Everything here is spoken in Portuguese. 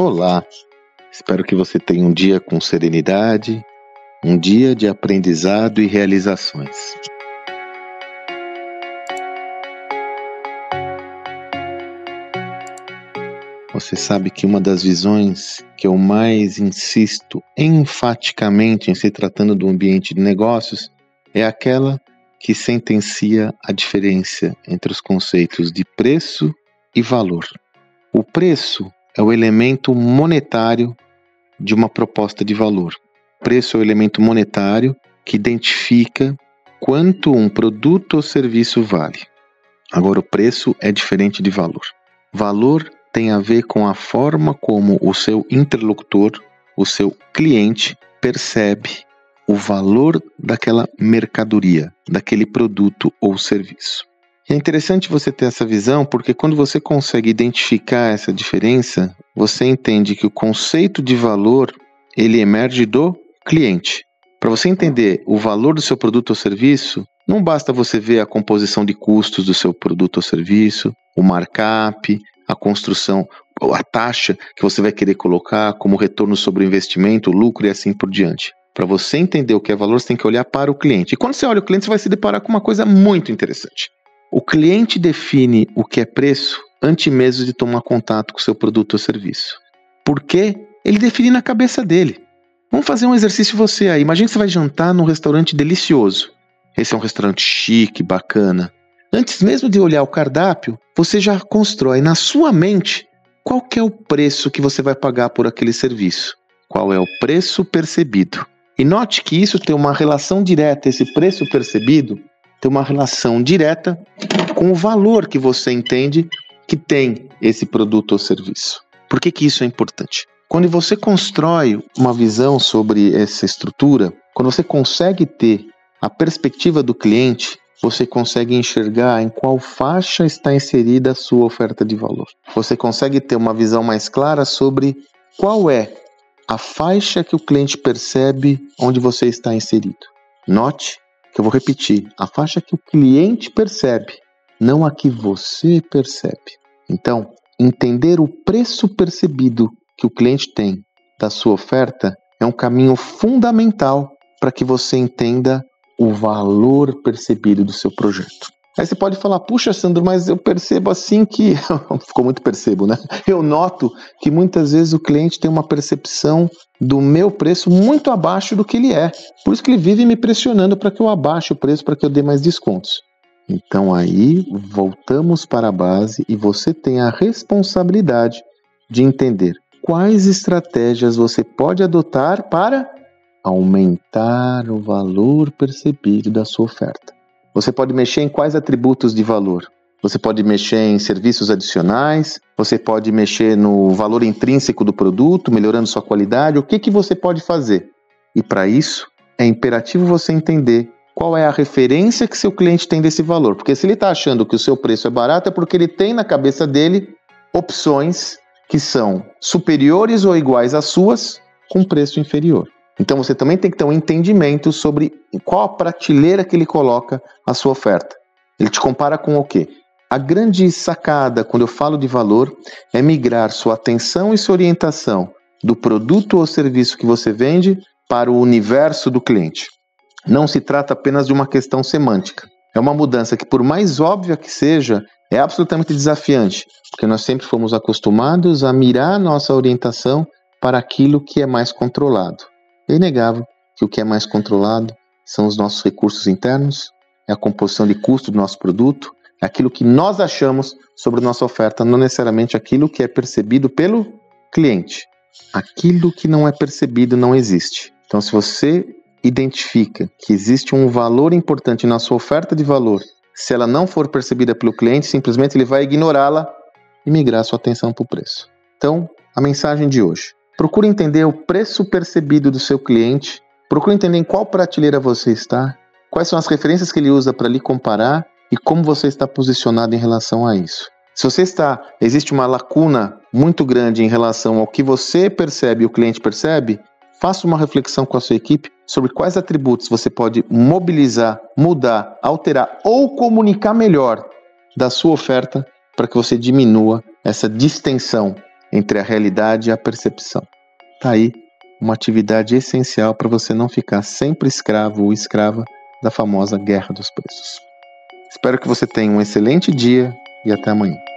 Olá, espero que você tenha um dia com serenidade, um dia de aprendizado e realizações. Você sabe que uma das visões que eu mais insisto enfaticamente em se tratando do ambiente de negócios é aquela que sentencia a diferença entre os conceitos de preço e valor. O preço é o elemento monetário de uma proposta de valor. Preço é o elemento monetário que identifica quanto um produto ou serviço vale. Agora, o preço é diferente de valor. Valor tem a ver com a forma como o seu interlocutor, o seu cliente, percebe o valor daquela mercadoria, daquele produto ou serviço. É interessante você ter essa visão porque quando você consegue identificar essa diferença, você entende que o conceito de valor ele emerge do cliente. Para você entender o valor do seu produto ou serviço, não basta você ver a composição de custos do seu produto ou serviço, o markup, a construção, a taxa que você vai querer colocar como retorno sobre o investimento, o lucro e assim por diante. Para você entender o que é valor, você tem que olhar para o cliente. E quando você olha o cliente, você vai se deparar com uma coisa muito interessante. O cliente define o que é preço antes mesmo de tomar contato com seu produto ou serviço. Por quê? Ele define na cabeça dele. Vamos fazer um exercício você aí. Imagina que você vai jantar num restaurante delicioso. Esse é um restaurante chique, bacana. Antes mesmo de olhar o cardápio, você já constrói na sua mente qual é o preço que você vai pagar por aquele serviço. Qual é o preço percebido. E note que isso tem uma relação direta, esse preço percebido tem uma relação direta com o valor que você entende que tem esse produto ou serviço. Por que, que isso é importante? Quando você constrói uma visão sobre essa estrutura, quando você consegue ter a perspectiva do cliente, você consegue enxergar em qual faixa está inserida a sua oferta de valor. Você consegue ter uma visão mais clara sobre qual é a faixa que o cliente percebe onde você está inserido. Note que eu vou repetir: a faixa que o cliente percebe, não a que você percebe. Então, entender o preço percebido que o cliente tem da sua oferta é um caminho fundamental para que você entenda o valor percebido do seu projeto. Aí você pode falar, puxa, Sandro, mas eu percebo assim que. Ficou muito percebo, né? Eu noto que muitas vezes o cliente tem uma percepção do meu preço muito abaixo do que ele é. Por isso que ele vive me pressionando para que eu abaixe o preço, para que eu dê mais descontos. Então aí voltamos para a base e você tem a responsabilidade de entender quais estratégias você pode adotar para aumentar o valor percebido da sua oferta. Você pode mexer em quais atributos de valor? Você pode mexer em serviços adicionais, você pode mexer no valor intrínseco do produto, melhorando sua qualidade. O que, que você pode fazer? E para isso, é imperativo você entender qual é a referência que seu cliente tem desse valor. Porque se ele está achando que o seu preço é barato, é porque ele tem na cabeça dele opções que são superiores ou iguais às suas com preço inferior. Então você também tem que ter um entendimento sobre qual prateleira que ele coloca a sua oferta. Ele te compara com o quê? A grande sacada quando eu falo de valor é migrar sua atenção e sua orientação do produto ou serviço que você vende para o universo do cliente. Não se trata apenas de uma questão semântica. É uma mudança que, por mais óbvia que seja, é absolutamente desafiante, porque nós sempre fomos acostumados a mirar nossa orientação para aquilo que é mais controlado. É inegável que o que é mais controlado são os nossos recursos internos, é a composição de custo do nosso produto, é aquilo que nós achamos sobre nossa oferta, não necessariamente aquilo que é percebido pelo cliente. Aquilo que não é percebido não existe. Então, se você identifica que existe um valor importante na sua oferta de valor, se ela não for percebida pelo cliente, simplesmente ele vai ignorá-la e migrar sua atenção para o preço. Então, a mensagem de hoje: Procure entender o preço percebido do seu cliente. Procure entender em qual prateleira você está, quais são as referências que ele usa para lhe comparar e como você está posicionado em relação a isso. Se você está, existe uma lacuna muito grande em relação ao que você percebe e o cliente percebe, faça uma reflexão com a sua equipe sobre quais atributos você pode mobilizar, mudar, alterar ou comunicar melhor da sua oferta para que você diminua essa distensão entre a realidade e a percepção. Tá aí uma atividade essencial para você não ficar sempre escravo ou escrava da famosa guerra dos preços. Espero que você tenha um excelente dia e até amanhã.